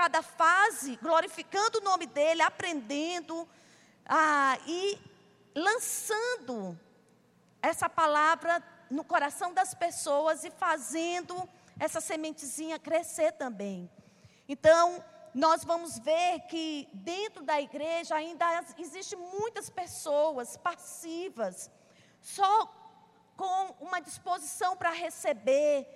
cada fase, glorificando o nome dele, aprendendo ah, e lançando essa palavra no coração das pessoas e fazendo essa sementezinha crescer também. Então, nós vamos ver que dentro da igreja ainda existe muitas pessoas passivas, só com uma disposição para receber.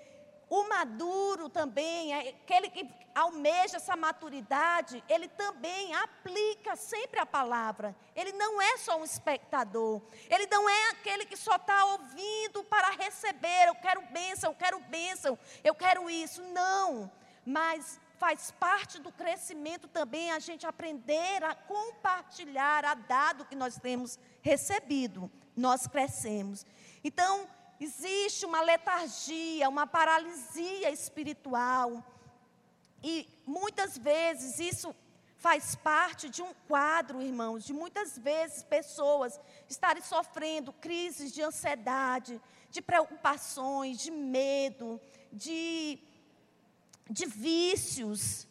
O maduro também, é aquele que almeja essa maturidade, ele também aplica sempre a palavra. Ele não é só um espectador. Ele não é aquele que só está ouvindo para receber. Eu quero bênção, eu quero bênção, eu quero isso. Não. Mas faz parte do crescimento também a gente aprender a compartilhar a dado que nós temos recebido. Nós crescemos. Então, existe uma letargia, uma paralisia espiritual. E muitas vezes isso faz parte de um quadro, irmãos, de muitas vezes pessoas estarem sofrendo crises de ansiedade, de preocupações, de medo, de de vícios,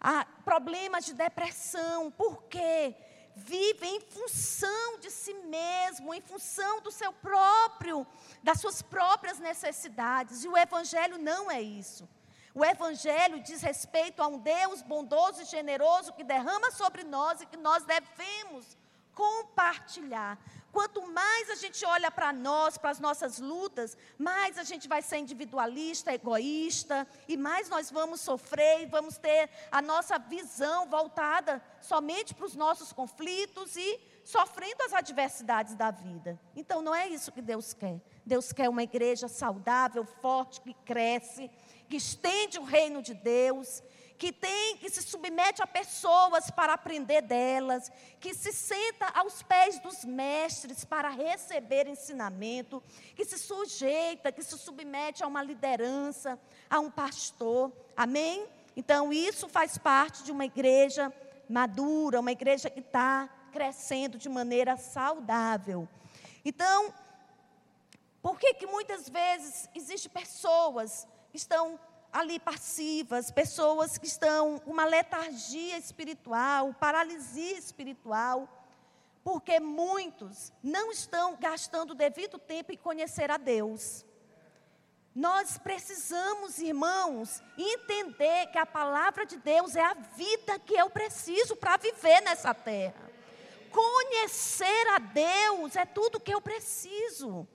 a problemas de depressão. Por quê? Vivem em função de si mesmo, em função do seu próprio, das suas próprias necessidades. E o Evangelho não é isso. O Evangelho diz respeito a um Deus bondoso e generoso que derrama sobre nós e que nós devemos compartilhar. Quanto mais a gente olha para nós, para as nossas lutas, mais a gente vai ser individualista, egoísta, e mais nós vamos sofrer e vamos ter a nossa visão voltada somente para os nossos conflitos e sofrendo as adversidades da vida. Então não é isso que Deus quer. Deus quer uma igreja saudável, forte, que cresce, que estende o reino de Deus, que tem, que se submete a pessoas para aprender delas, que se senta aos pés dos mestres para receber ensinamento, que se sujeita, que se submete a uma liderança, a um pastor. Amém? Então, isso faz parte de uma igreja madura, uma igreja que está crescendo de maneira saudável. Então, por que que muitas vezes existem pessoas que estão ali passivas, pessoas que estão uma letargia espiritual, paralisia espiritual, porque muitos não estão gastando o devido tempo em conhecer a Deus. Nós precisamos, irmãos, entender que a palavra de Deus é a vida que eu preciso para viver nessa terra. Conhecer a Deus é tudo que eu preciso.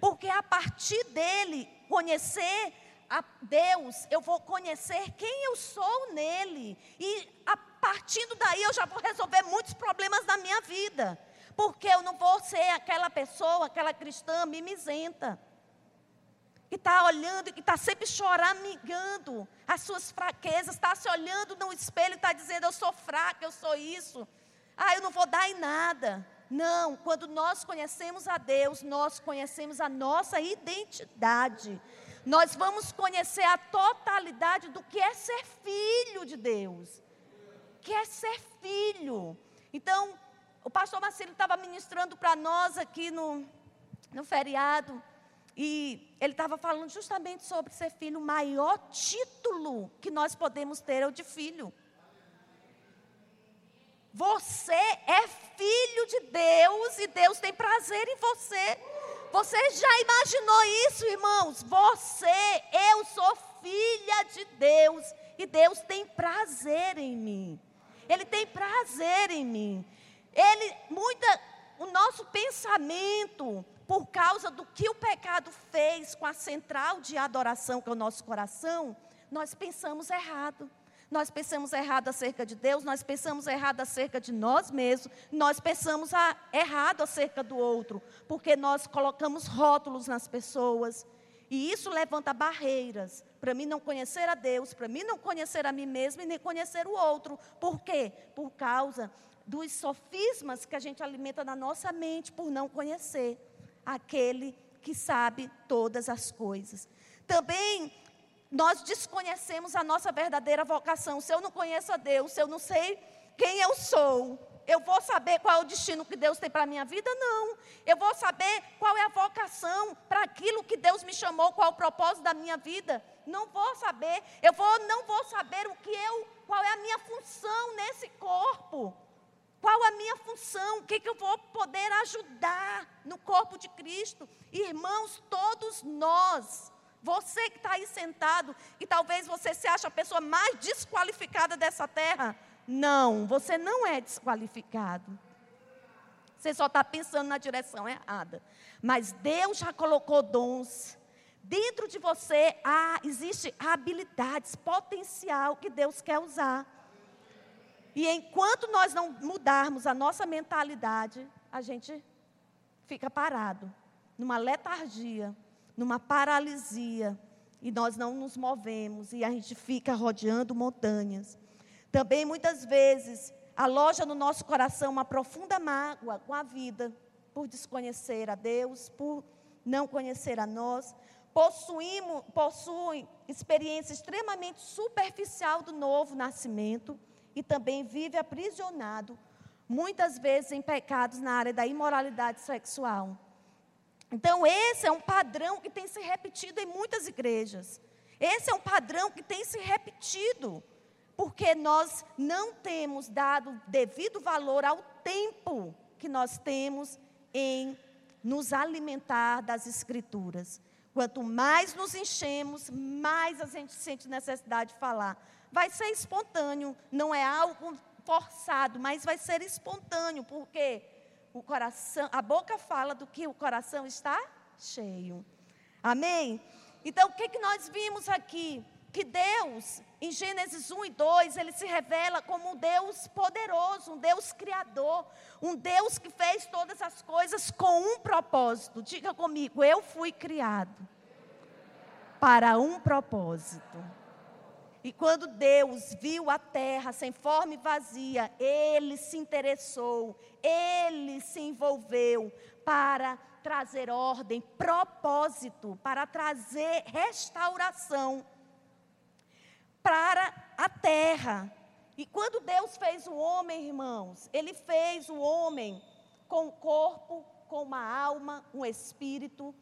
Porque a partir dele, conhecer a Deus, eu vou conhecer quem eu sou nele. E a partindo daí eu já vou resolver muitos problemas da minha vida. Porque eu não vou ser aquela pessoa, aquela cristã mimizenta. Que está olhando que está sempre choramingando as suas fraquezas, está se olhando no espelho e está dizendo: Eu sou fraca, eu sou isso. Ah, eu não vou dar em nada. Não, quando nós conhecemos a Deus, nós conhecemos a nossa identidade nós vamos conhecer a totalidade do que é ser filho de Deus. Que é ser filho. Então, o pastor Marcelo estava ministrando para nós aqui no, no feriado. E ele estava falando justamente sobre ser filho. O maior título que nós podemos ter é o de filho. Você é filho de Deus e Deus tem prazer em você. Você já imaginou isso, irmãos? Você, eu sou filha de Deus e Deus tem prazer em mim. Ele tem prazer em mim. Ele, muita, o nosso pensamento, por causa do que o pecado fez com a central de adoração que é o nosso coração, nós pensamos errado nós pensamos errado acerca de Deus, nós pensamos errado acerca de nós mesmos, nós pensamos errado acerca do outro, porque nós colocamos rótulos nas pessoas. E isso levanta barreiras para mim não conhecer a Deus, para mim não conhecer a mim mesmo e nem conhecer o outro. Por quê? Por causa dos sofismas que a gente alimenta na nossa mente por não conhecer aquele que sabe todas as coisas. Também nós desconhecemos a nossa verdadeira vocação. Se eu não conheço a Deus, se eu não sei quem eu sou, eu vou saber qual é o destino que Deus tem para a minha vida? Não. Eu vou saber qual é a vocação para aquilo que Deus me chamou, qual é o propósito da minha vida. Não vou saber. Eu vou, não vou saber o que eu, qual é a minha função nesse corpo. Qual a minha função? O que, que eu vou poder ajudar no corpo de Cristo? Irmãos, todos nós você que está aí sentado, e talvez você se ache a pessoa mais desqualificada dessa terra. Não, você não é desqualificado. Você só está pensando na direção errada. Mas Deus já colocou dons. Dentro de você há, existe habilidades, potencial que Deus quer usar. E enquanto nós não mudarmos a nossa mentalidade, a gente fica parado, numa letargia, numa paralisia, e nós não nos movemos, e a gente fica rodeando montanhas. Também muitas vezes aloja no nosso coração uma profunda mágoa com a vida, por desconhecer a Deus, por não conhecer a nós. Possuímos, possuem experiência extremamente superficial do novo nascimento e também vive aprisionado, muitas vezes em pecados na área da imoralidade sexual. Então, esse é um padrão que tem se repetido em muitas igrejas. Esse é um padrão que tem se repetido, porque nós não temos dado devido valor ao tempo que nós temos em nos alimentar das Escrituras. Quanto mais nos enchemos, mais a gente sente necessidade de falar vai ser espontâneo, não é algo forçado, mas vai ser espontâneo, porque o coração, a boca fala do que o coração está cheio. Amém? Então, o que, que nós vimos aqui? Que Deus, em Gênesis 1 e 2, ele se revela como um Deus poderoso, um Deus criador, um Deus que fez todas as coisas com um propósito. Diga comigo, eu fui criado para um propósito. E quando Deus viu a terra sem forma e vazia, ele se interessou, ele se envolveu para trazer ordem, propósito, para trazer restauração para a terra. E quando Deus fez o homem, irmãos, ele fez o homem com corpo, com uma alma, um espírito.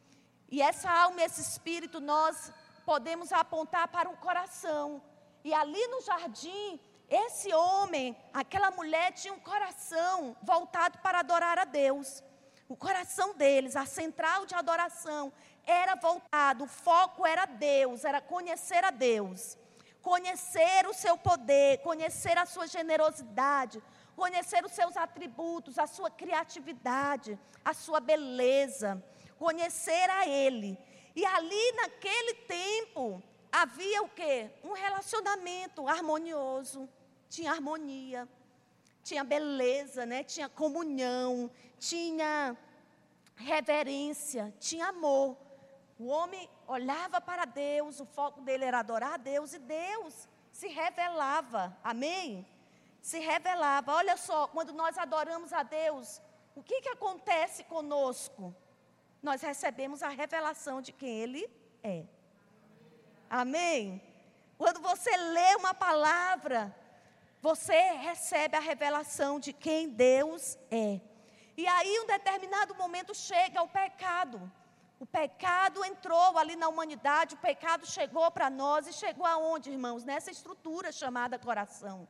E essa alma e esse espírito nós podemos apontar para um coração. E ali no jardim, esse homem, aquela mulher tinha um coração voltado para adorar a Deus. O coração deles, a central de adoração, era voltado, o foco era Deus, era conhecer a Deus. Conhecer o seu poder, conhecer a sua generosidade, conhecer os seus atributos, a sua criatividade, a sua beleza, conhecer a Ele. E ali naquele tempo, havia o quê? Um relacionamento harmonioso, tinha harmonia, tinha beleza, né? tinha comunhão, tinha reverência, tinha amor. O homem olhava para Deus, o foco dele era adorar a Deus e Deus se revelava. Amém? Se revelava. Olha só, quando nós adoramos a Deus, o que, que acontece conosco? Nós recebemos a revelação de quem Ele é. Amém? Quando você lê uma palavra, você recebe a revelação de quem Deus é. E aí, um determinado momento, chega o pecado. O pecado entrou ali na humanidade, o pecado chegou para nós e chegou aonde, irmãos? Nessa estrutura chamada coração.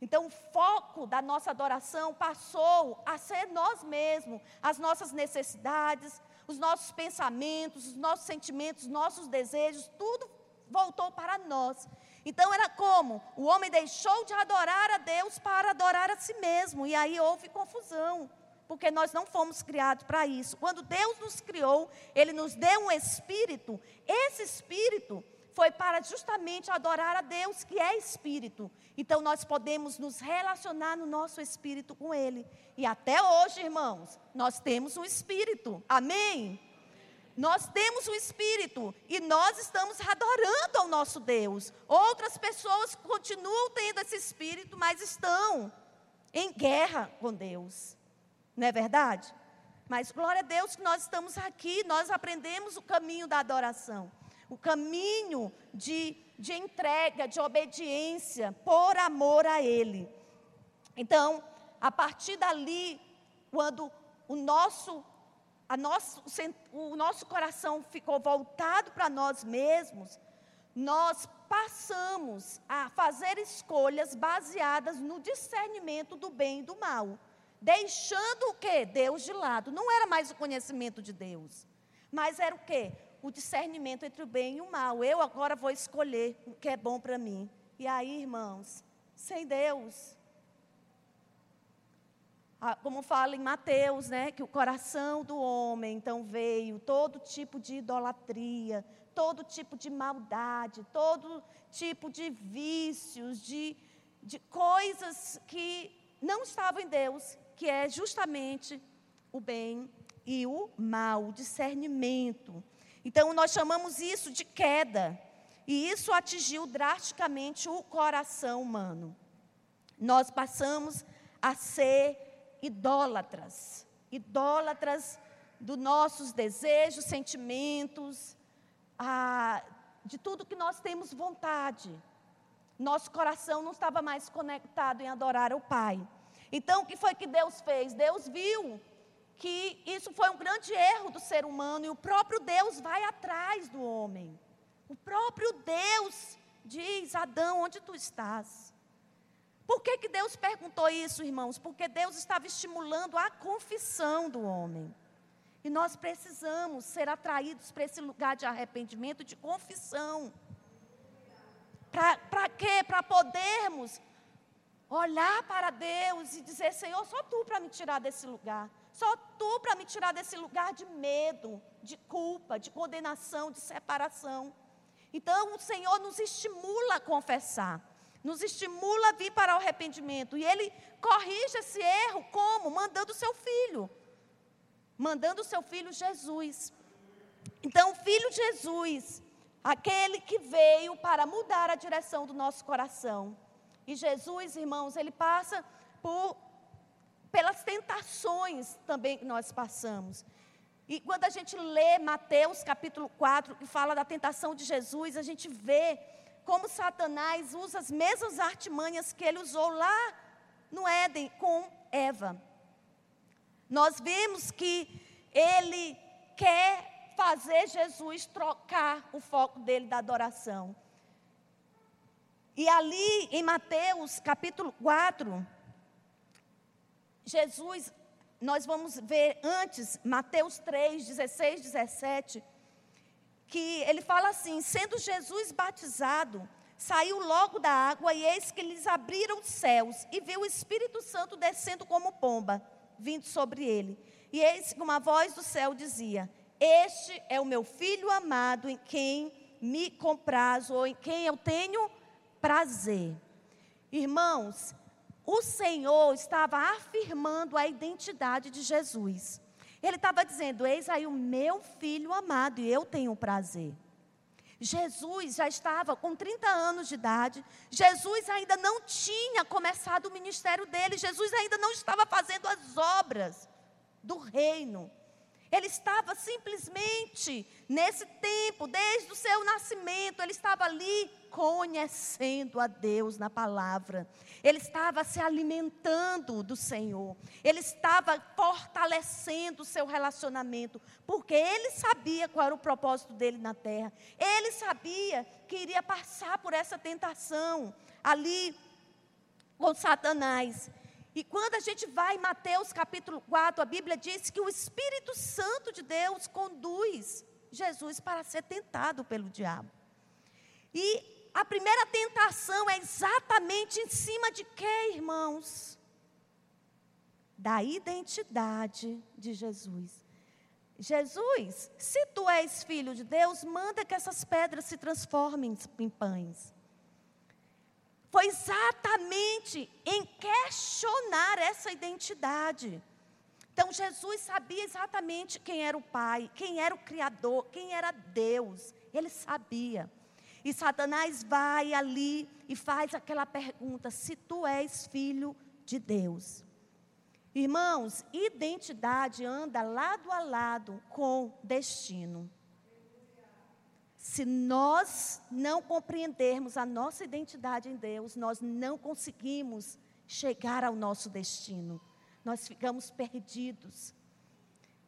Então, o foco da nossa adoração passou a ser nós mesmos, as nossas necessidades, os nossos pensamentos, os nossos sentimentos, nossos desejos, tudo voltou para nós. Então era como? O homem deixou de adorar a Deus para adorar a si mesmo. E aí houve confusão, porque nós não fomos criados para isso. Quando Deus nos criou, Ele nos deu um espírito. Esse espírito foi para justamente adorar a Deus, que é espírito. Então nós podemos nos relacionar no nosso espírito com Ele. E até hoje, irmãos, nós temos um espírito. Amém? Nós temos o Espírito e nós estamos adorando ao nosso Deus. Outras pessoas continuam tendo esse Espírito, mas estão em guerra com Deus. Não é verdade? Mas glória a Deus que nós estamos aqui, nós aprendemos o caminho da adoração, o caminho de, de entrega, de obediência, por amor a Ele. Então, a partir dali, quando o nosso nosso, o nosso coração ficou voltado para nós mesmos, nós passamos a fazer escolhas baseadas no discernimento do bem e do mal. deixando o quê? Deus de lado. Não era mais o conhecimento de Deus, mas era o quê? O discernimento entre o bem e o mal. Eu agora vou escolher o que é bom para mim. E aí, irmãos, sem Deus, como fala em Mateus, né, que o coração do homem então veio todo tipo de idolatria, todo tipo de maldade, todo tipo de vícios, de, de coisas que não estavam em Deus, que é justamente o bem e o mal, o discernimento. Então, nós chamamos isso de queda, e isso atingiu drasticamente o coração humano. Nós passamos a ser idólatras, idólatras dos nossos desejos, sentimentos, a, de tudo que nós temos vontade. Nosso coração não estava mais conectado em adorar o Pai. Então, o que foi que Deus fez? Deus viu que isso foi um grande erro do ser humano e o próprio Deus vai atrás do homem. O próprio Deus diz: Adão, onde tu estás? Por que, que Deus perguntou isso, irmãos? Porque Deus estava estimulando a confissão do homem. E nós precisamos ser atraídos para esse lugar de arrependimento, de confissão. Para quê? Para podermos olhar para Deus e dizer: Senhor, só tu para me tirar desse lugar. Só tu para me tirar desse lugar de medo, de culpa, de condenação, de separação. Então, o Senhor nos estimula a confessar nos estimula a vir para o arrependimento. E ele corrige esse erro como? Mandando o seu filho. Mandando o seu filho Jesus. Então, o filho Jesus, aquele que veio para mudar a direção do nosso coração. E Jesus, irmãos, ele passa por pelas tentações também que nós passamos. E quando a gente lê Mateus capítulo 4, que fala da tentação de Jesus, a gente vê como Satanás usa as mesmas artimanhas que ele usou lá no Éden com Eva. Nós vemos que ele quer fazer Jesus trocar o foco dele da adoração. E ali em Mateus capítulo 4, Jesus, nós vamos ver antes, Mateus 3, 16, 17 que ele fala assim: sendo Jesus batizado, saiu logo da água, e eis que lhes abriram os céus, e viu o Espírito Santo descendo como pomba, vindo sobre ele. E eis que uma voz do céu dizia: Este é o meu filho amado, em quem me comprazo, ou em quem eu tenho prazer. Irmãos, o Senhor estava afirmando a identidade de Jesus. Ele estava dizendo: Eis aí o meu filho amado, e eu tenho prazer. Jesus já estava com 30 anos de idade, Jesus ainda não tinha começado o ministério dele, Jesus ainda não estava fazendo as obras do reino. Ele estava simplesmente nesse tempo, desde o seu nascimento, ele estava ali conhecendo a Deus na palavra. Ele estava se alimentando do Senhor. Ele estava fortalecendo o seu relacionamento, porque ele sabia qual era o propósito dele na terra. Ele sabia que iria passar por essa tentação ali com Satanás. E quando a gente vai em Mateus capítulo 4, a Bíblia diz que o Espírito Santo de Deus conduz Jesus para ser tentado pelo diabo. E a primeira tentação é exatamente em cima de quê, irmãos? Da identidade de Jesus. Jesus, se tu és filho de Deus, manda que essas pedras se transformem em pães foi exatamente em questionar essa identidade. Então Jesus sabia exatamente quem era o Pai, quem era o Criador, quem era Deus. Ele sabia. E Satanás vai ali e faz aquela pergunta: se tu és filho de Deus. Irmãos, identidade anda lado a lado com destino. Se nós não compreendermos a nossa identidade em Deus, nós não conseguimos chegar ao nosso destino. Nós ficamos perdidos.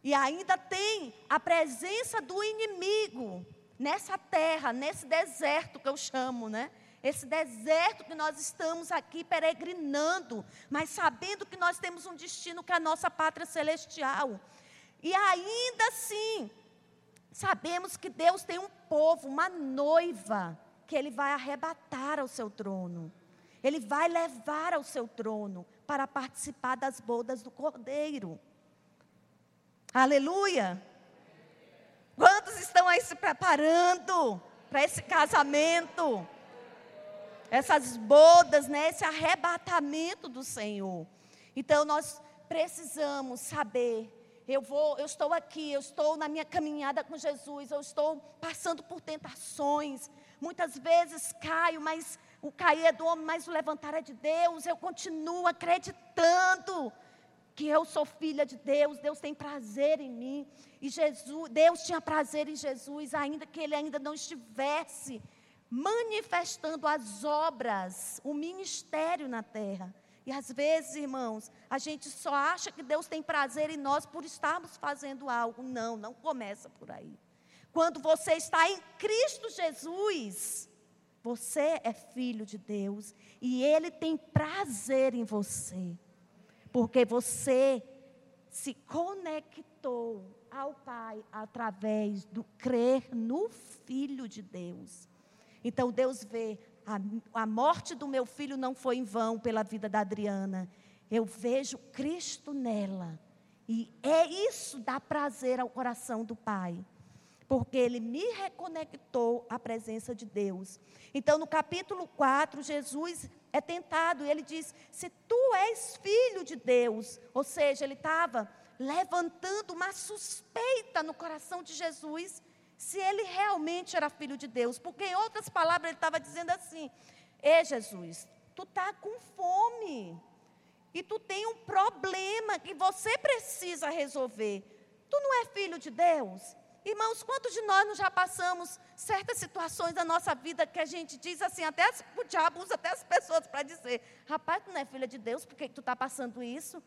E ainda tem a presença do inimigo nessa terra, nesse deserto que eu chamo, né? esse deserto que nós estamos aqui peregrinando, mas sabendo que nós temos um destino que é a nossa pátria celestial. E ainda assim, sabemos que Deus tem um povo, uma noiva, que Ele vai arrebatar ao seu trono. Ele vai levar ao seu trono para participar das bodas do Cordeiro. Aleluia! Quantos estão aí se preparando para esse casamento? Essas bodas, né? Esse arrebatamento do Senhor. Então nós precisamos saber eu vou, eu estou aqui, eu estou na minha caminhada com Jesus, eu estou passando por tentações. Muitas vezes caio, mas o cair é do homem, mas o levantar é de Deus. Eu continuo acreditando que eu sou filha de Deus, Deus tem prazer em mim. E Jesus, Deus tinha prazer em Jesus, ainda que ele ainda não estivesse manifestando as obras, o ministério na terra. E às vezes, irmãos, a gente só acha que Deus tem prazer em nós por estarmos fazendo algo. Não, não começa por aí. Quando você está em Cristo Jesus, você é filho de Deus e Ele tem prazer em você, porque você se conectou ao Pai através do crer no Filho de Deus. Então Deus vê, a, a morte do meu filho não foi em vão pela vida da Adriana. Eu vejo Cristo nela. E é isso dá prazer ao coração do Pai porque ele me reconectou à presença de Deus. Então, no capítulo 4, Jesus é tentado e ele diz: Se tu és filho de Deus, ou seja, ele estava levantando uma suspeita no coração de Jesus se ele realmente era filho de Deus, porque em outras palavras ele estava dizendo assim: Ei, Jesus, tu está com fome. E tu tem um problema que você precisa resolver. Tu não é filho de Deus? Irmãos, quantos de nós já passamos certas situações da nossa vida que a gente diz assim, até as, o diabo usa até as pessoas para dizer, rapaz, tu não é filha de Deus, por que, que tu está passando isso?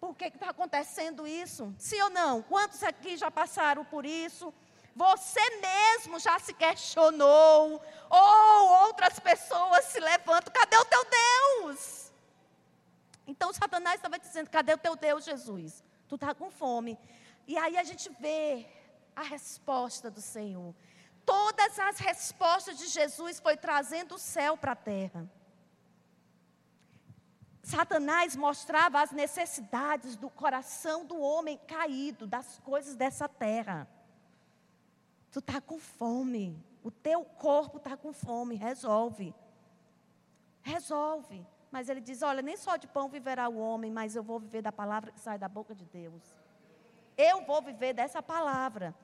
Por que está acontecendo isso? Sim ou não? Quantos aqui já passaram por isso? Você mesmo já se questionou, ou outras pessoas se levantam, cadê o teu Deus? Então Satanás estava dizendo, cadê o teu Deus, Jesus? Tu está com fome. E aí a gente vê a resposta do Senhor. Todas as respostas de Jesus foi trazendo o céu para a terra. Satanás mostrava as necessidades do coração do homem caído, das coisas dessa terra. Tu está com fome, o teu corpo está com fome, resolve. Resolve. Mas ele diz: Olha, nem só de pão viverá o homem, mas eu vou viver da palavra que sai da boca de Deus. Eu vou viver dessa palavra.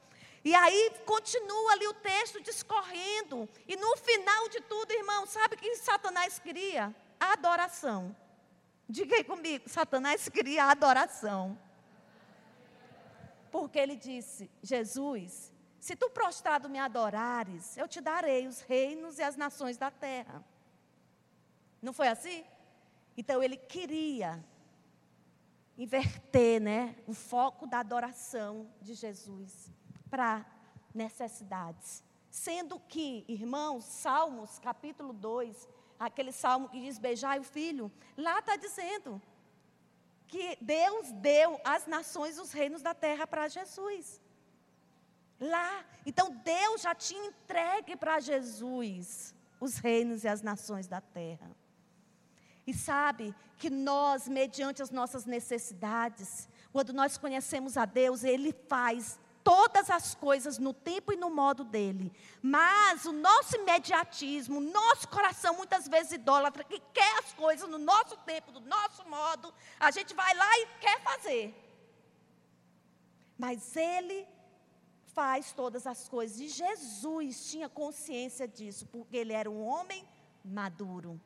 E aí continua ali o texto discorrendo. E no final de tudo, irmão, sabe o que Satanás queria? Adoração. Diga aí comigo, Satanás queria adoração. Porque ele disse: Jesus, se tu prostrado me adorares, eu te darei os reinos e as nações da terra. Não foi assim? Então ele queria inverter, né, o foco da adoração de Jesus para necessidades. Sendo que, irmãos, Salmos, capítulo 2, aquele salmo que diz: Beijai o filho, lá está dizendo que Deus deu às nações os reinos da terra para Jesus. Lá. Então Deus já tinha entregue para Jesus os reinos e as nações da terra. E sabe que nós, mediante as nossas necessidades, quando nós conhecemos a Deus, Ele faz todas as coisas no tempo e no modo dele. Mas o nosso imediatismo, nosso coração muitas vezes idólatra, que quer as coisas no nosso tempo, do nosso modo, a gente vai lá e quer fazer. Mas ele faz todas as coisas. E Jesus tinha consciência disso, porque ele era um homem maduro.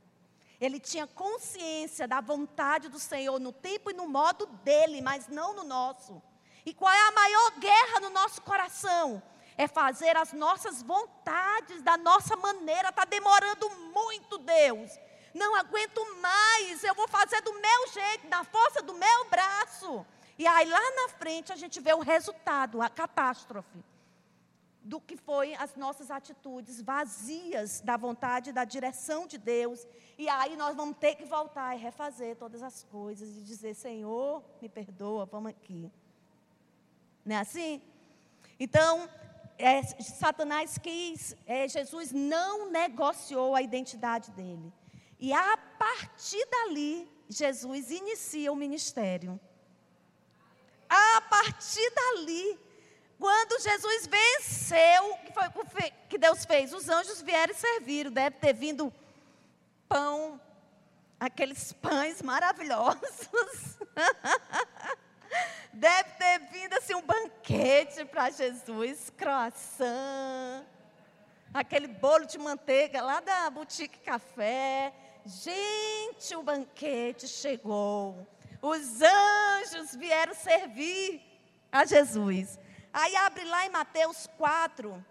Ele tinha consciência da vontade do Senhor no tempo e no modo dele, mas não no nosso. E qual é a maior guerra no nosso coração? É fazer as nossas vontades da nossa maneira. Está demorando muito, Deus. Não aguento mais. Eu vou fazer do meu jeito, da força do meu braço. E aí lá na frente a gente vê o resultado, a catástrofe do que foi as nossas atitudes vazias da vontade, da direção de Deus. E aí nós vamos ter que voltar e refazer todas as coisas e dizer: Senhor, me perdoa, vamos aqui. Não é assim? Então, é, Satanás quis, é, Jesus não negociou a identidade dele. E a partir dali, Jesus inicia o ministério. A partir dali, quando Jesus venceu, que foi que Deus fez? Os anjos vieram e serviram. Deve ter vindo pão, aqueles pães maravilhosos. Deve ter vindo assim um banquete para Jesus, croissant, aquele bolo de manteiga lá da boutique café. Gente, o banquete chegou. Os anjos vieram servir a Jesus. Aí abre lá em Mateus 4.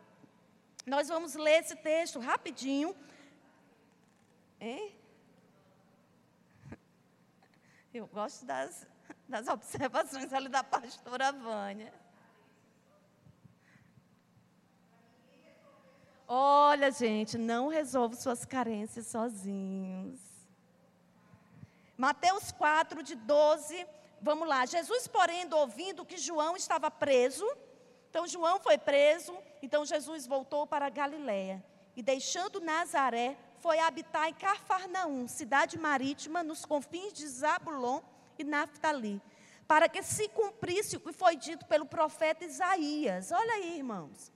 Nós vamos ler esse texto rapidinho. Hein? Eu gosto das, das observações ali da pastora Vânia. Olha, gente, não resolva suas carências sozinhos. Mateus 4, de 12, vamos lá. Jesus, porém, ouvindo que João estava preso, então João foi preso, então Jesus voltou para Galiléia. E deixando Nazaré, foi habitar em Cafarnaum, cidade marítima, nos confins de Zabulon e Naftali, para que se cumprisse o que foi dito pelo profeta Isaías. Olha aí, irmãos.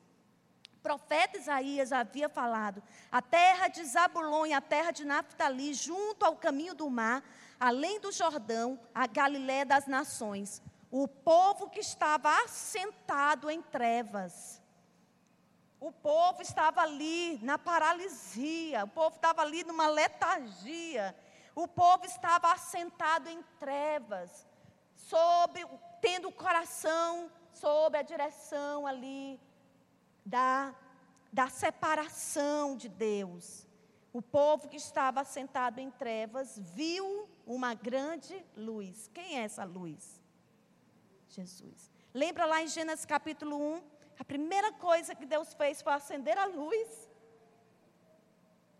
O profeta Isaías havia falado: a terra de Zabulon e a terra de Naftali, junto ao caminho do mar, além do Jordão, a Galiléia das nações. O povo que estava assentado em trevas. O povo estava ali na paralisia, o povo estava ali numa letargia. O povo estava assentado em trevas, sobre, tendo o coração sob a direção ali da, da separação de Deus. O povo que estava assentado em trevas viu uma grande luz. Quem é essa luz? Jesus. Lembra lá em Gênesis capítulo 1? A primeira coisa que Deus fez foi acender a luz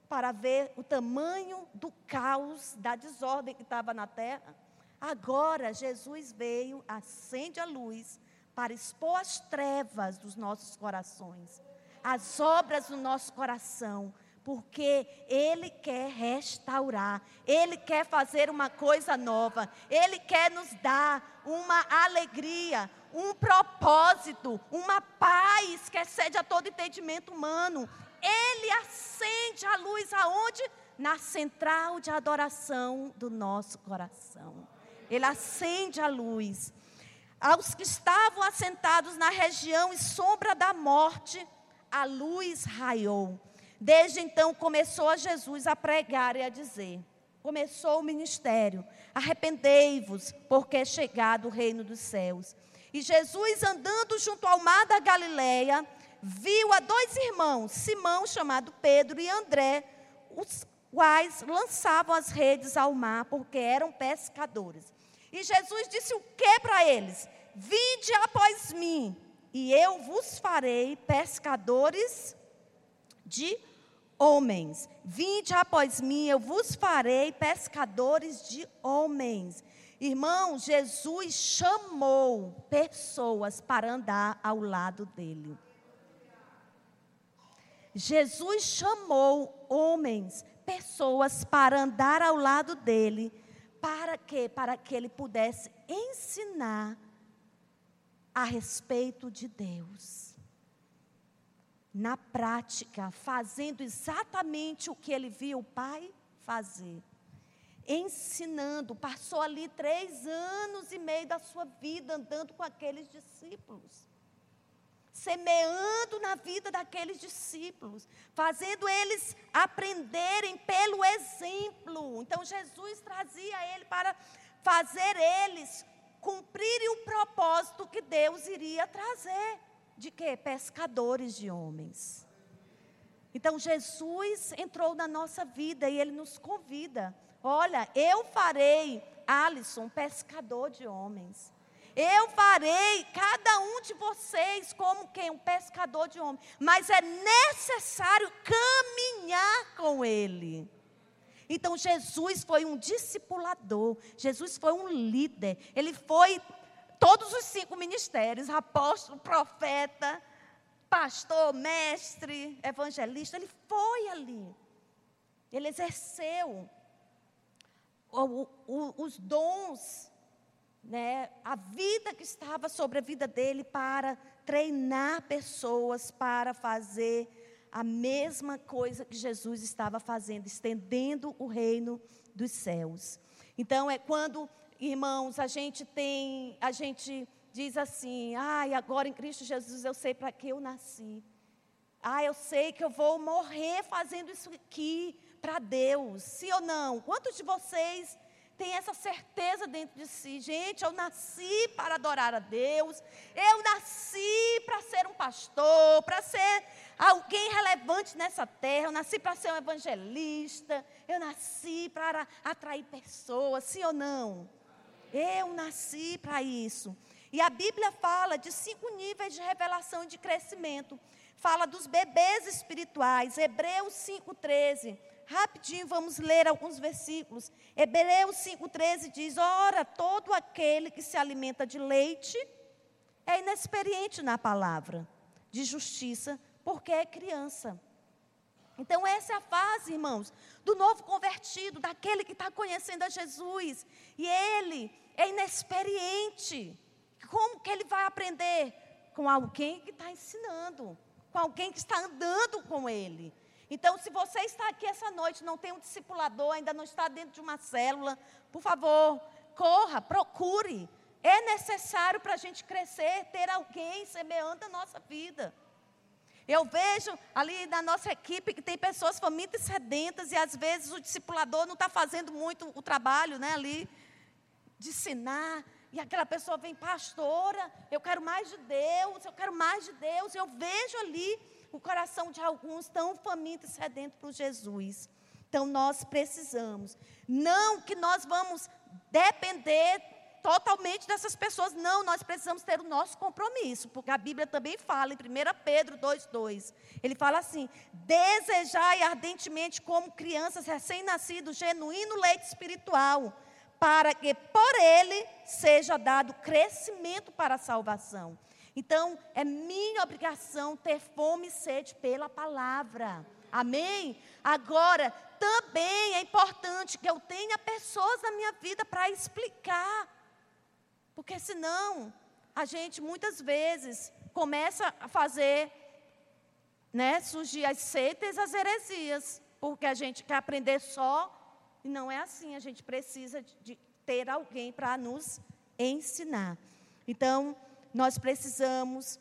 para ver o tamanho do caos, da desordem que estava na terra. Agora Jesus veio, acende a luz para expor as trevas dos nossos corações, as obras do nosso coração, porque Ele quer restaurar, Ele quer fazer uma coisa nova, Ele quer nos dar uma alegria, um propósito, uma paz que excede a todo entendimento humano. Ele acende a luz aonde? Na central de adoração do nosso coração. Ele acende a luz. Aos que estavam assentados na região e sombra da morte, a luz raiou. Desde então começou a Jesus a pregar e a dizer: Começou o ministério, arrependei-vos, porque é chegado o reino dos céus. E Jesus andando junto ao mar da Galileia, viu a dois irmãos, Simão, chamado Pedro, e André, os quais lançavam as redes ao mar, porque eram pescadores. E Jesus disse o que para eles? Vinde após mim, e eu vos farei pescadores de homens. Vinde após mim, eu vos farei pescadores de homens. Irmão, Jesus chamou pessoas para andar ao lado dele. Jesus chamou homens, pessoas para andar ao lado dele. Para quê? Para que ele pudesse ensinar a respeito de Deus. Na prática, fazendo exatamente o que ele viu o Pai fazer. Ensinando, passou ali três anos e meio da sua vida andando com aqueles discípulos semeando na vida daqueles discípulos, fazendo eles aprenderem pelo exemplo. Então Jesus trazia ele para fazer eles cumprirem o propósito que Deus iria trazer. De quê? Pescadores de homens. Então Jesus entrou na nossa vida e ele nos convida. Olha, eu farei Alisson pescador de homens. Eu farei cada um de vocês como quem? Um pescador de homens. Mas é necessário caminhar com ele. Então Jesus foi um discipulador, Jesus foi um líder, ele foi todos os cinco ministérios: apóstolo, profeta, pastor, mestre, evangelista. Ele foi ali, ele exerceu o, o, os dons, né, a vida que estava sobre a vida dele para treinar pessoas para fazer a mesma coisa que Jesus estava fazendo, estendendo o reino dos céus. Então é quando, irmãos, a gente tem, a gente diz assim: "Ai, agora em Cristo Jesus eu sei para que eu nasci. Ah, eu sei que eu vou morrer fazendo isso aqui para Deus. Sim ou não? Quantos de vocês tem essa certeza dentro de si. Gente, eu nasci para adorar a Deus, eu nasci para ser um pastor, para ser alguém relevante nessa terra, eu nasci para ser um evangelista, eu nasci para atrair pessoas, sim ou não? Eu nasci para isso. E a Bíblia fala de cinco níveis de revelação e de crescimento. Fala dos bebês espirituais, Hebreus 5,13 Rapidinho, vamos ler alguns versículos. Hebreus 5,13 diz: Ora, todo aquele que se alimenta de leite é inexperiente na palavra de justiça, porque é criança. Então, essa é a fase, irmãos, do novo convertido, daquele que está conhecendo a Jesus. E ele é inexperiente. Como que ele vai aprender? Com alguém que está ensinando, com alguém que está andando com ele. Então, se você está aqui essa noite, não tem um discipulador, ainda não está dentro de uma célula, por favor, corra, procure. É necessário para a gente crescer, ter alguém semeando a nossa vida. Eu vejo ali na nossa equipe que tem pessoas famintas e sedentas, e às vezes o discipulador não está fazendo muito o trabalho né, ali de ensinar. E aquela pessoa vem, pastora, eu quero mais de Deus, eu quero mais de Deus. Eu vejo ali o coração de alguns tão faminto e sedento por Jesus. Então nós precisamos. Não que nós vamos depender totalmente dessas pessoas. Não, nós precisamos ter o nosso compromisso, porque a Bíblia também fala em 1 Pedro 2,2. Ele fala assim: desejai ardentemente, como crianças recém-nascidos, genuíno leite espiritual, para que por ele seja dado crescimento para a salvação. Então, é minha obrigação ter fome e sede pela palavra. Amém? Agora, também é importante que eu tenha pessoas na minha vida para explicar. Porque senão, a gente muitas vezes começa a fazer, né, surgir as seitas e as heresias. Porque a gente quer aprender só, e não é assim. A gente precisa de ter alguém para nos ensinar. Então, nós precisamos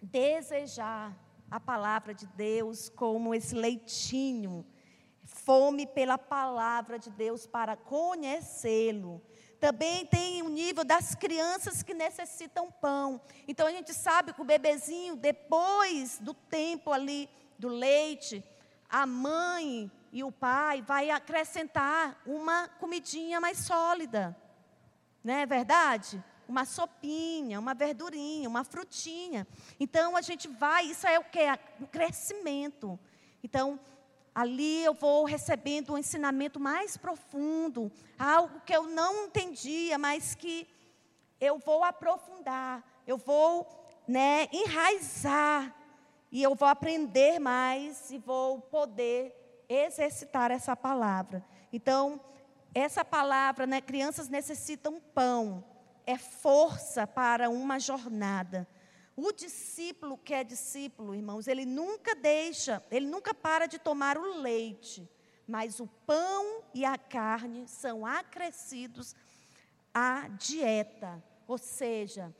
desejar a palavra de Deus como esse leitinho, fome pela palavra de Deus para conhecê-lo. Também tem o nível das crianças que necessitam pão. Então a gente sabe que o bebezinho, depois do tempo ali do leite, a mãe e o pai vai acrescentar uma comidinha mais sólida. Não é verdade? uma sopinha, uma verdurinha, uma frutinha. Então a gente vai, isso é o que? O crescimento. Então, ali eu vou recebendo um ensinamento mais profundo, algo que eu não entendia, mas que eu vou aprofundar, eu vou né, enraizar, e eu vou aprender mais e vou poder exercitar essa palavra. Então, essa palavra, né, crianças necessitam pão é força para uma jornada. O discípulo que é discípulo, irmãos, ele nunca deixa, ele nunca para de tomar o leite, mas o pão e a carne são acrescidos à dieta. Ou seja,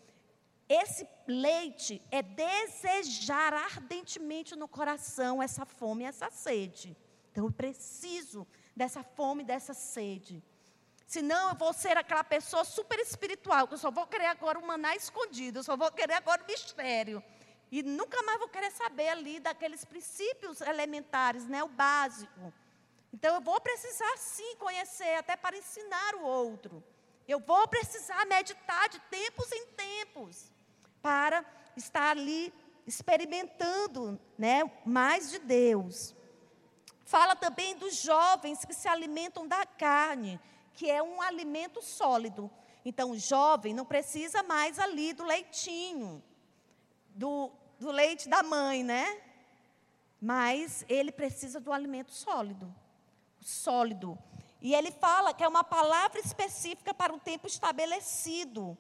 esse leite é desejar ardentemente no coração essa fome, essa sede. Então eu preciso dessa fome, dessa sede. Senão eu vou ser aquela pessoa super espiritual, que eu só vou querer agora o maná escondido, eu só vou querer agora o mistério. E nunca mais vou querer saber ali daqueles princípios elementares, né, o básico. Então eu vou precisar sim conhecer, até para ensinar o outro. Eu vou precisar meditar de tempos em tempos para estar ali experimentando, né, mais de Deus. Fala também dos jovens que se alimentam da carne, que é um alimento sólido. Então, o jovem não precisa mais ali do leitinho, do, do leite da mãe, né? Mas ele precisa do alimento sólido. Sólido. E ele fala que é uma palavra específica para um tempo estabelecido.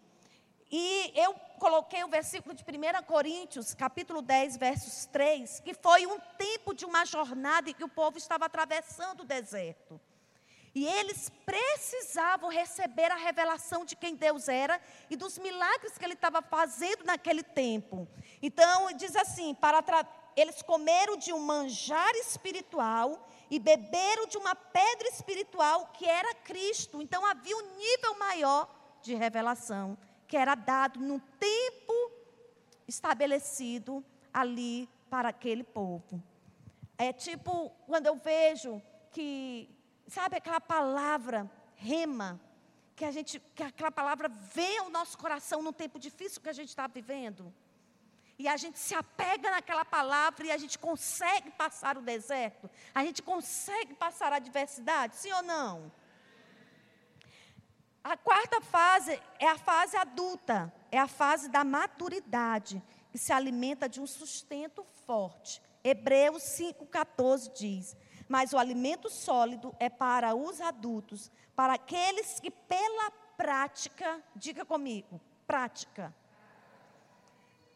E eu coloquei o versículo de 1 Coríntios, capítulo 10, versos 3, que foi um tempo de uma jornada em que o povo estava atravessando o deserto. E eles precisavam receber a revelação de quem Deus era e dos milagres que ele estava fazendo naquele tempo. Então, diz assim: para eles comeram de um manjar espiritual e beberam de uma pedra espiritual que era Cristo. Então, havia um nível maior de revelação que era dado no tempo estabelecido ali para aquele povo. É tipo quando eu vejo que Sabe aquela palavra rema, que a gente, que aquela palavra vem ao nosso coração num tempo difícil que a gente está vivendo? E a gente se apega naquela palavra e a gente consegue passar o deserto? A gente consegue passar a adversidade? Sim ou não? A quarta fase é a fase adulta, é a fase da maturidade, que se alimenta de um sustento forte. Hebreus 5,14 diz: mas o alimento sólido é para os adultos, para aqueles que pela prática, diga comigo, prática,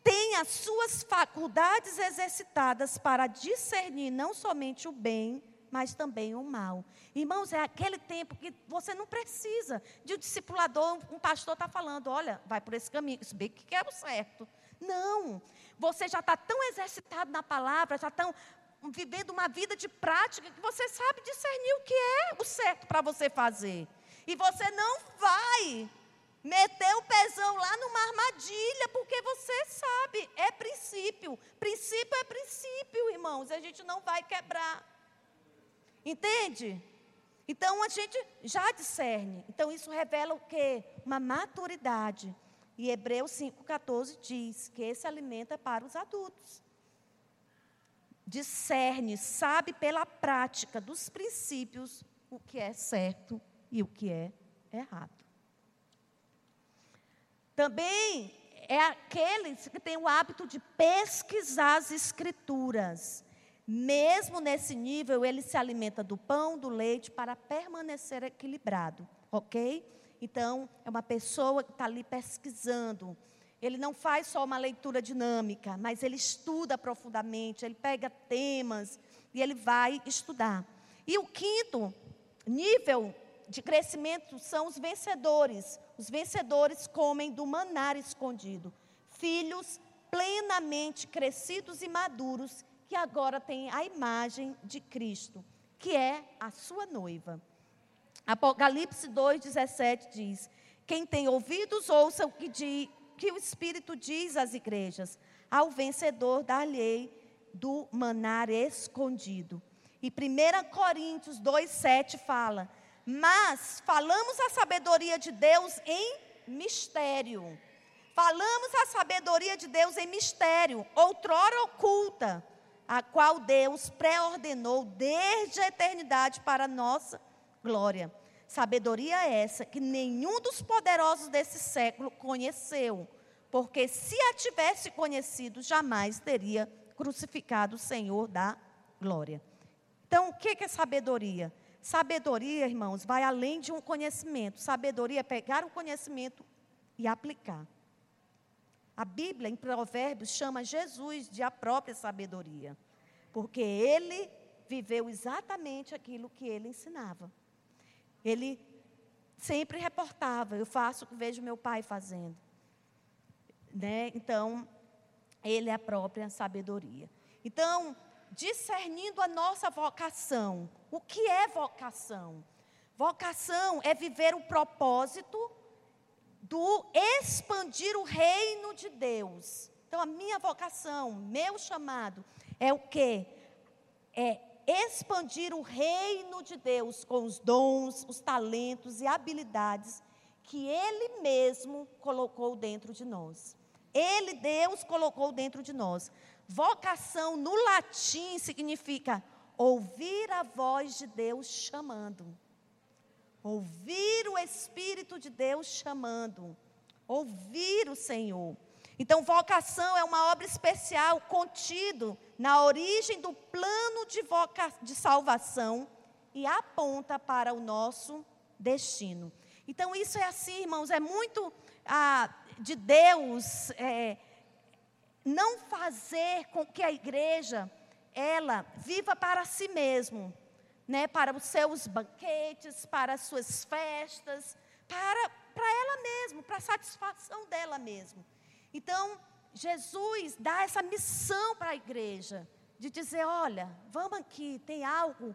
têm as suas faculdades exercitadas para discernir não somente o bem, mas também o mal. Irmãos, é aquele tempo que você não precisa de um discipulador, um pastor está falando, olha, vai por esse caminho, isso bem que é o certo. Não, você já está tão exercitado na palavra, já tão vivendo uma vida de prática que você sabe discernir o que é o certo para você fazer. E você não vai meter o pezão lá numa armadilha, porque você sabe, é princípio. Princípio é princípio, irmãos, a gente não vai quebrar. Entende? Então a gente já discerne. Então isso revela o quê? Uma maturidade. E Hebreus 5,14 diz que esse alimento é para os adultos discerne, sabe pela prática dos princípios o que é certo e o que é errado. Também é aqueles que têm o hábito de pesquisar as escrituras. Mesmo nesse nível, ele se alimenta do pão, do leite, para permanecer equilibrado, ok? Então, é uma pessoa que está ali pesquisando, ele não faz só uma leitura dinâmica, mas ele estuda profundamente, ele pega temas e ele vai estudar. E o quinto nível de crescimento são os vencedores. Os vencedores comem do manar escondido. Filhos plenamente crescidos e maduros, que agora têm a imagem de Cristo, que é a sua noiva. Apocalipse 2,17 diz: Quem tem ouvidos, ouça o que, diz que o Espírito diz às igrejas: ao vencedor dar-lhe do manar escondido. E 1 Coríntios 2,7 fala: Mas falamos a sabedoria de Deus em mistério. Falamos a sabedoria de Deus em mistério, outrora oculta, a qual Deus pré-ordenou desde a eternidade para nossa glória Sabedoria essa que nenhum dos poderosos desse século conheceu, porque se a tivesse conhecido, jamais teria crucificado o Senhor da glória. Então, o que é sabedoria? Sabedoria, irmãos, vai além de um conhecimento. Sabedoria é pegar o conhecimento e aplicar. A Bíblia, em Provérbios, chama Jesus de a própria sabedoria, porque ele viveu exatamente aquilo que ele ensinava. Ele sempre reportava, eu faço o que vejo meu pai fazendo. Né? Então, ele é a própria sabedoria. Então, discernindo a nossa vocação. O que é vocação? Vocação é viver o propósito do expandir o reino de Deus. Então, a minha vocação, meu chamado, é o quê? É expandir o reino de Deus com os dons, os talentos e habilidades que Ele mesmo colocou dentro de nós. Ele, Deus, colocou dentro de nós. Vocação no latim significa ouvir a voz de Deus chamando. Ouvir o Espírito de Deus chamando. Ouvir o Senhor. Então, vocação é uma obra especial contido na origem do plano de, voca de salvação e aponta para o nosso destino. Então, isso é assim, irmãos, é muito ah, de Deus é, não fazer com que a igreja ela viva para si mesmo, né, para os seus banquetes, para as suas festas, para, para ela mesma, para a satisfação dela mesma. Então, Jesus dá essa missão para a igreja, de dizer: olha, vamos aqui, tem algo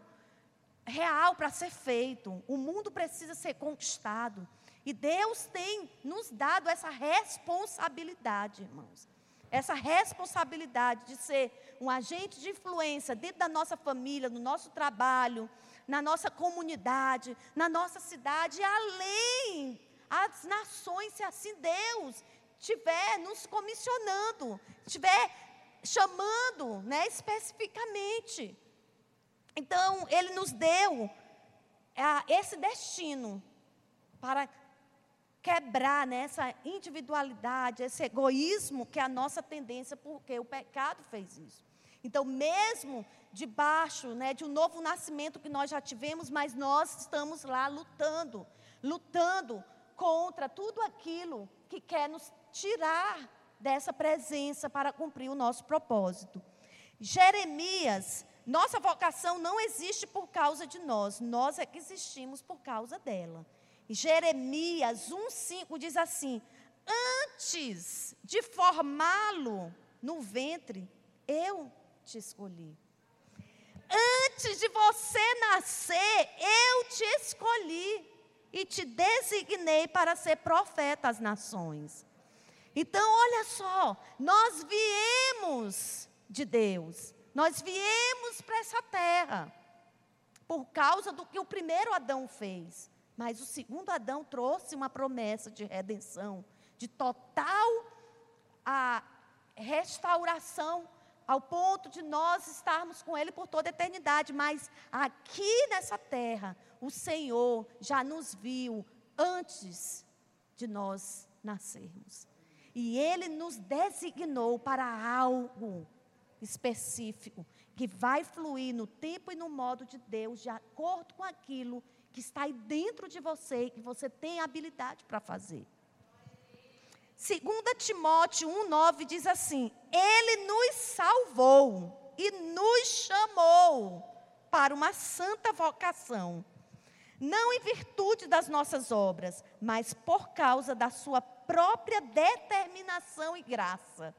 real para ser feito, o mundo precisa ser conquistado. E Deus tem nos dado essa responsabilidade, irmãos. Essa responsabilidade de ser um agente de influência dentro da nossa família, no nosso trabalho, na nossa comunidade, na nossa cidade, além as nações, se assim Deus estiver nos comissionando, estiver chamando, né, especificamente. Então, Ele nos deu é, esse destino para quebrar né, essa individualidade, esse egoísmo que é a nossa tendência, porque o pecado fez isso. Então, mesmo debaixo né, de um novo nascimento que nós já tivemos, mas nós estamos lá lutando, lutando contra tudo aquilo que quer nos tirar dessa presença para cumprir o nosso propósito. Jeremias, nossa vocação não existe por causa de nós, nós é que existimos por causa dela. Jeremias 1,5 diz assim: Antes de formá-lo no ventre, eu te escolhi. Antes de você nascer, eu te escolhi e te designei para ser profeta às nações. Então, olha só, nós viemos de Deus, nós viemos para essa terra por causa do que o primeiro Adão fez. Mas o segundo Adão trouxe uma promessa de redenção, de total a restauração, ao ponto de nós estarmos com Ele por toda a eternidade. Mas aqui nessa terra, o Senhor já nos viu antes de nós nascermos. E Ele nos designou para algo específico, que vai fluir no tempo e no modo de Deus, de acordo com aquilo que está aí dentro de você e que você tem habilidade para fazer. 2 Timóteo 1,9 diz assim: Ele nos salvou e nos chamou para uma santa vocação, não em virtude das nossas obras, mas por causa da Sua própria determinação e graça.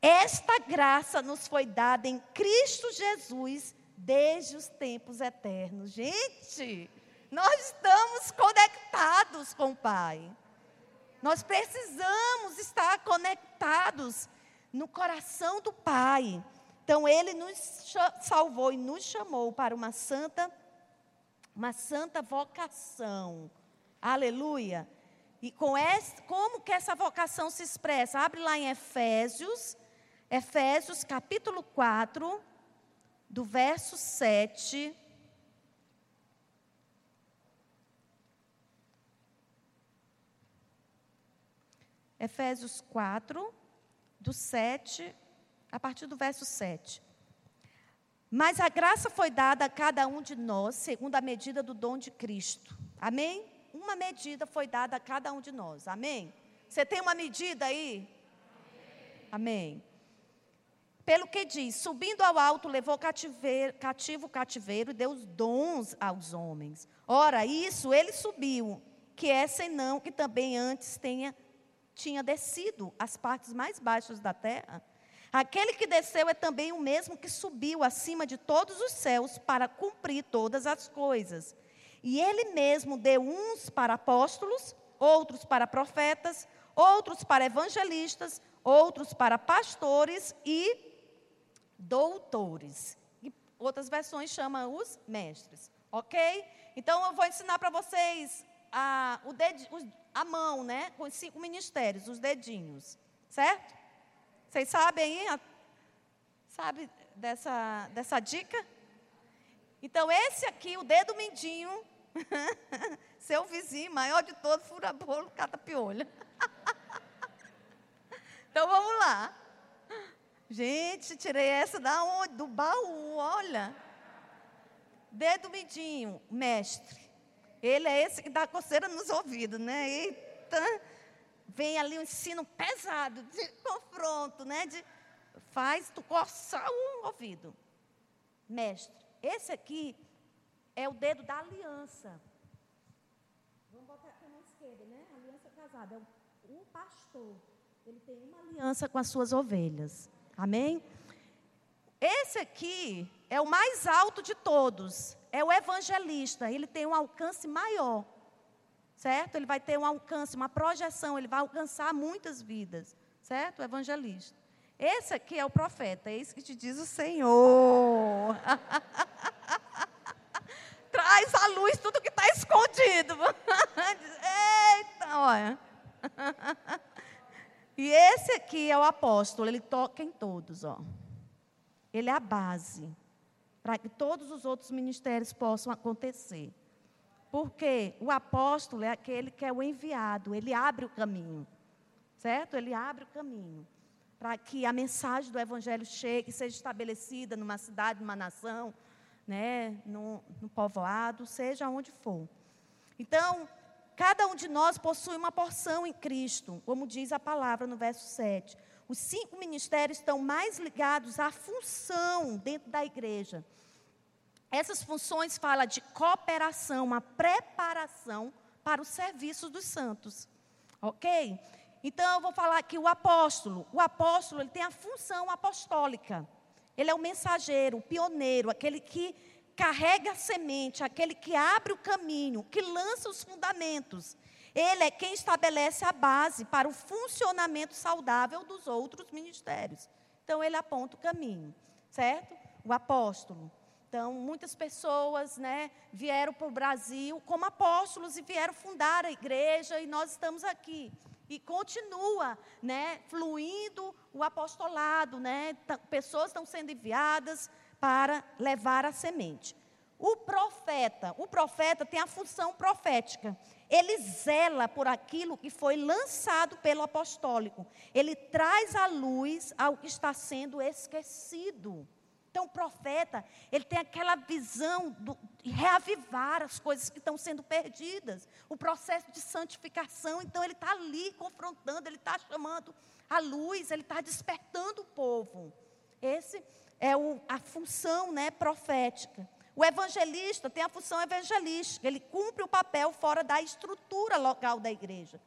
Esta graça nos foi dada em Cristo Jesus desde os tempos eternos. Gente, nós estamos conectados com o Pai. Nós precisamos estar conectados no coração do Pai. Então ele nos salvou e nos chamou para uma santa uma santa vocação. Aleluia. E com esse, como que essa vocação se expressa? Abre lá em Efésios, Efésios capítulo 4, do verso 7. Efésios 4, do 7, a partir do verso 7. Mas a graça foi dada a cada um de nós, segundo a medida do dom de Cristo. Amém? Uma medida foi dada a cada um de nós. Amém? Você tem uma medida aí? Amém. Amém. Pelo que diz: subindo ao alto, levou cativeiro, cativo o cativeiro e deu dons aos homens. Ora, isso ele subiu, que é senão que também antes tenha, tinha descido às partes mais baixas da terra. Aquele que desceu é também o mesmo que subiu acima de todos os céus para cumprir todas as coisas. E ele mesmo deu uns para apóstolos, outros para profetas, outros para evangelistas, outros para pastores e doutores. E outras versões chamam os mestres, ok? Então eu vou ensinar para vocês a, o a mão, né? Com os cinco ministérios, os dedinhos. Certo? Vocês sabem aí? Sabe dessa, dessa dica? Então, esse aqui, o dedo mindinho, seu vizinho, maior de todos, fura bolo, cata piolho. então, vamos lá. Gente, tirei essa da onde? Do baú, olha. Dedo midinho, mestre. Ele é esse que dá coceira nos ouvidos, né? Eita, vem ali um ensino pesado de confronto, né? De, faz tu coçar um ouvido. Mestre, esse aqui é o dedo da aliança. Vamos botar aqui na esquerda, né? Aliança casada. É o pastor. Ele tem uma aliança com as suas ovelhas. Amém? Esse aqui é o mais alto de todos. É o evangelista. Ele tem um alcance maior. Certo? Ele vai ter um alcance, uma projeção. Ele vai alcançar muitas vidas. Certo? O evangelista. Esse aqui é o profeta. É isso que te diz o Senhor. Traz à luz tudo que está escondido. Eita, olha. E esse aqui é o apóstolo, ele toca em todos, ó. Ele é a base para que todos os outros ministérios possam acontecer. Porque o apóstolo é aquele que é o enviado, ele abre o caminho. Certo? Ele abre o caminho para que a mensagem do evangelho chegue, seja estabelecida numa cidade, numa nação, né, no, no povoado, seja onde for. Então, Cada um de nós possui uma porção em Cristo, como diz a palavra no verso 7. Os cinco ministérios estão mais ligados à função dentro da igreja. Essas funções falam de cooperação, uma preparação para o serviço dos santos. Ok? Então, eu vou falar aqui o apóstolo. O apóstolo ele tem a função apostólica. Ele é o mensageiro, o pioneiro, aquele que carrega a semente, aquele que abre o caminho, que lança os fundamentos. Ele é quem estabelece a base para o funcionamento saudável dos outros ministérios. Então, ele aponta o caminho, certo? O apóstolo. Então, muitas pessoas né, vieram para o Brasil como apóstolos e vieram fundar a igreja, e nós estamos aqui. E continua né, fluindo o apostolado, né, pessoas estão sendo enviadas, para levar a semente. O profeta, o profeta tem a função profética. Ele zela por aquilo que foi lançado pelo apostólico. Ele traz à luz ao que está sendo esquecido. Então, o profeta, ele tem aquela visão de reavivar as coisas que estão sendo perdidas, o processo de santificação. Então, ele está ali confrontando, ele está chamando a luz, ele está despertando o povo. Esse é o, a função né, profética. O evangelista tem a função evangelística, ele cumpre o papel fora da estrutura local da igreja.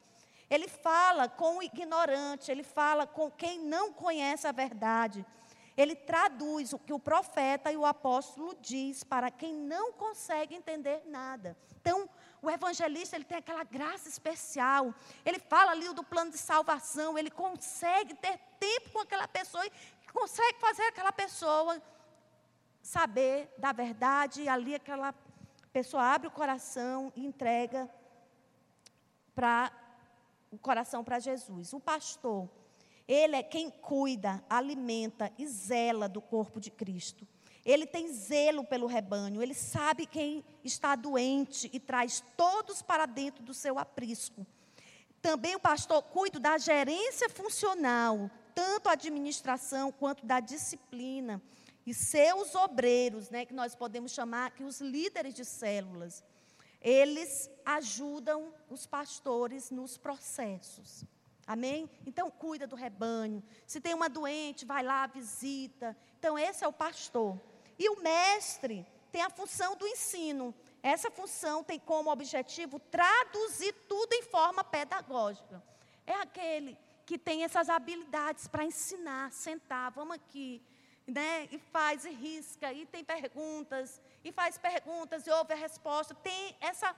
Ele fala com o ignorante, ele fala com quem não conhece a verdade. Ele traduz o que o profeta e o apóstolo diz para quem não consegue entender nada. Então, o evangelista ele tem aquela graça especial. Ele fala ali do plano de salvação, ele consegue ter tempo com aquela pessoa consegue fazer aquela pessoa saber da verdade, e ali aquela pessoa abre o coração e entrega para o coração para Jesus. O pastor, ele é quem cuida, alimenta e zela do corpo de Cristo. Ele tem zelo pelo rebanho, ele sabe quem está doente e traz todos para dentro do seu aprisco. Também o pastor cuida da gerência funcional, tanto a administração quanto da disciplina. E seus obreiros, né, que nós podemos chamar aqui os líderes de células, eles ajudam os pastores nos processos. Amém? Então, cuida do rebanho. Se tem uma doente, vai lá, visita. Então, esse é o pastor. E o mestre tem a função do ensino. Essa função tem como objetivo traduzir tudo em forma pedagógica. É aquele que tem essas habilidades para ensinar, sentar, vamos aqui, né? E faz e risca, e tem perguntas, e faz perguntas e ouve a resposta. Tem essa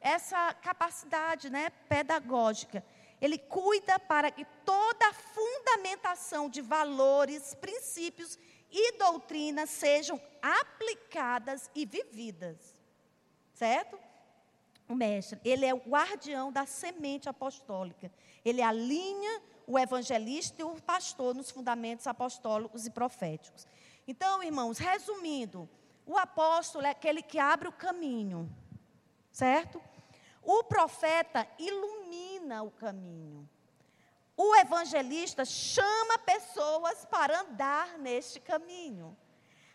essa capacidade, né, pedagógica. Ele cuida para que toda a fundamentação de valores, princípios e doutrinas sejam aplicadas e vividas. Certo? o mestre, ele é o guardião da semente apostólica. Ele alinha o evangelista e o pastor nos fundamentos apostólicos e proféticos. Então, irmãos, resumindo, o apóstolo é aquele que abre o caminho, certo? O profeta ilumina o caminho. O evangelista chama pessoas para andar neste caminho.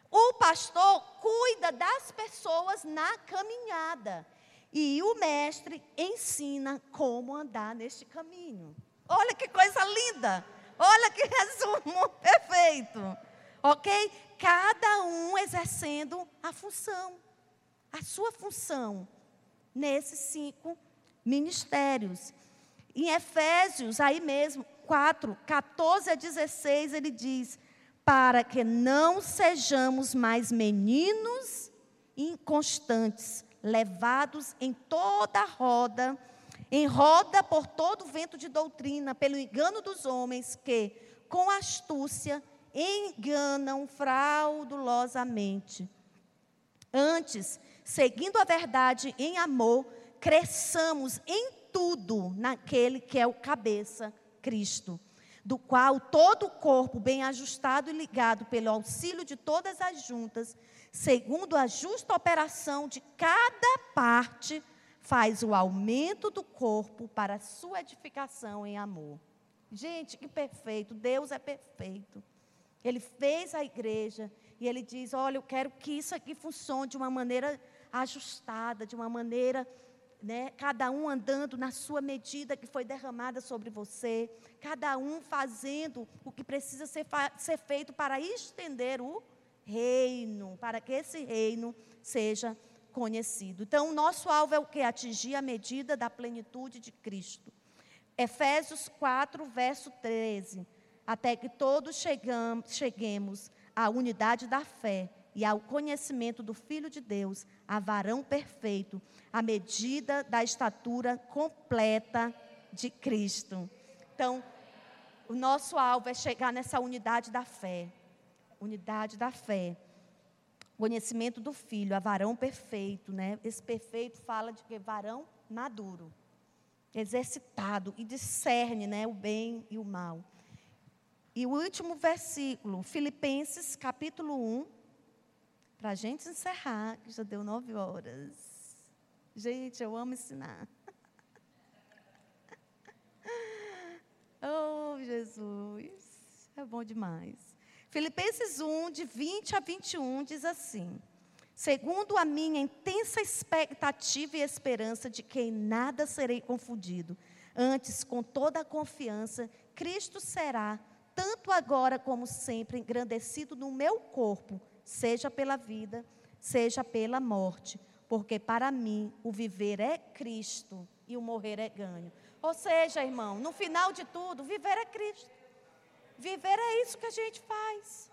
O pastor cuida das pessoas na caminhada. E o mestre ensina como andar neste caminho. Olha que coisa linda! Olha que resumo perfeito. Ok? Cada um exercendo a função, a sua função, nesses cinco ministérios. Em Efésios, aí mesmo, 4, 14 a 16, ele diz: Para que não sejamos mais meninos inconstantes, levados em toda roda, em roda por todo vento de doutrina, pelo engano dos homens que, com astúcia, enganam fraudulosamente. Antes, seguindo a verdade em amor, cresçamos em tudo naquele que é o cabeça, Cristo, do qual todo o corpo, bem ajustado e ligado pelo auxílio de todas as juntas, segundo a justa operação de cada parte, faz o aumento do corpo para sua edificação em amor. Gente, que perfeito, Deus é perfeito. Ele fez a igreja e ele diz: Olha, eu quero que isso aqui funcione de uma maneira ajustada, de uma maneira, né, cada um andando na sua medida que foi derramada sobre você, cada um fazendo o que precisa ser, ser feito para estender o reino, para que esse reino seja conhecido. Então, o nosso alvo é o que? Atingir a medida da plenitude de Cristo. Efésios 4, verso 13. Até que todos chegamos, cheguemos à unidade da fé e ao conhecimento do Filho de Deus, a varão perfeito, à medida da estatura completa de Cristo. Então, o nosso alvo é chegar nessa unidade da fé unidade da fé. Conhecimento do filho, a varão perfeito, né? Esse perfeito fala de que varão maduro, exercitado e discerne, né, o bem e o mal. E o último versículo, Filipenses capítulo 1, para a gente encerrar, que já deu nove horas. Gente, eu amo ensinar. oh, Jesus, é bom demais. Filipenses 1, de 20 a 21, diz assim: Segundo a minha intensa expectativa e esperança de que em nada serei confundido, antes, com toda a confiança, Cristo será, tanto agora como sempre, engrandecido no meu corpo, seja pela vida, seja pela morte, porque para mim o viver é Cristo e o morrer é ganho. Ou seja, irmão, no final de tudo, viver é Cristo. Viver é isso que a gente faz.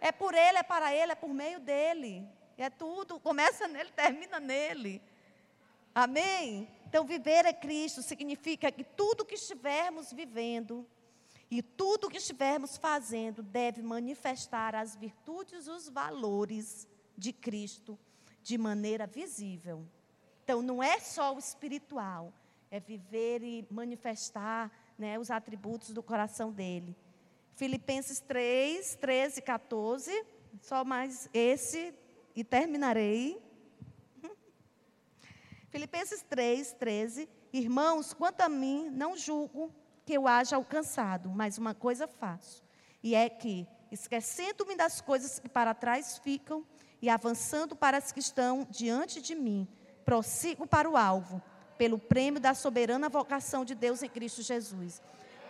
É por Ele, é para Ele, é por meio dEle. É tudo, começa nele, termina nele. Amém? Então, viver é Cristo significa que tudo que estivermos vivendo e tudo que estivermos fazendo deve manifestar as virtudes os valores de Cristo de maneira visível. Então, não é só o espiritual, é viver e manifestar né, os atributos do coração dele. Filipenses 3, 13 e 14. Só mais esse e terminarei. Filipenses 3, 13. Irmãos, quanto a mim, não julgo que eu haja alcançado, mas uma coisa faço. E é que, esquecendo-me das coisas que para trás ficam e avançando para as que estão diante de mim, prossigo para o alvo pelo prêmio da soberana vocação de Deus em Cristo Jesus.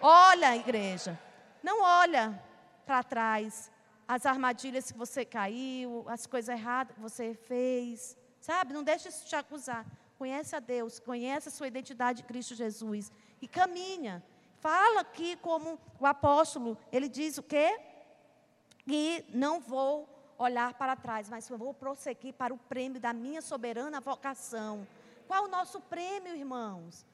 Olha, igreja, não olha para trás as armadilhas que você caiu, as coisas erradas que você fez, sabe? Não deixe isso te acusar. Conhece a Deus, conhece a sua identidade em Cristo Jesus e caminha. Fala aqui como o apóstolo, ele diz o quê? Que não vou olhar para trás, mas vou prosseguir para o prêmio da minha soberana vocação. Qual o nosso prêmio, irmãos?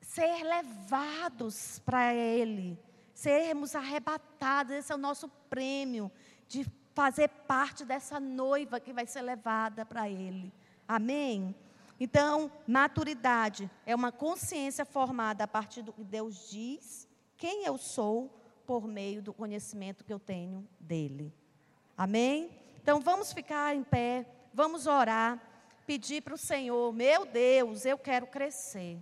Ser levados para Ele, sermos arrebatados, esse é o nosso prêmio de fazer parte dessa noiva que vai ser levada para Ele. Amém? Então, maturidade é uma consciência formada a partir do que Deus diz, quem eu sou, por meio do conhecimento que eu tenho dele. Amém? Então, vamos ficar em pé, vamos orar, pedir para o Senhor: meu Deus, eu quero crescer.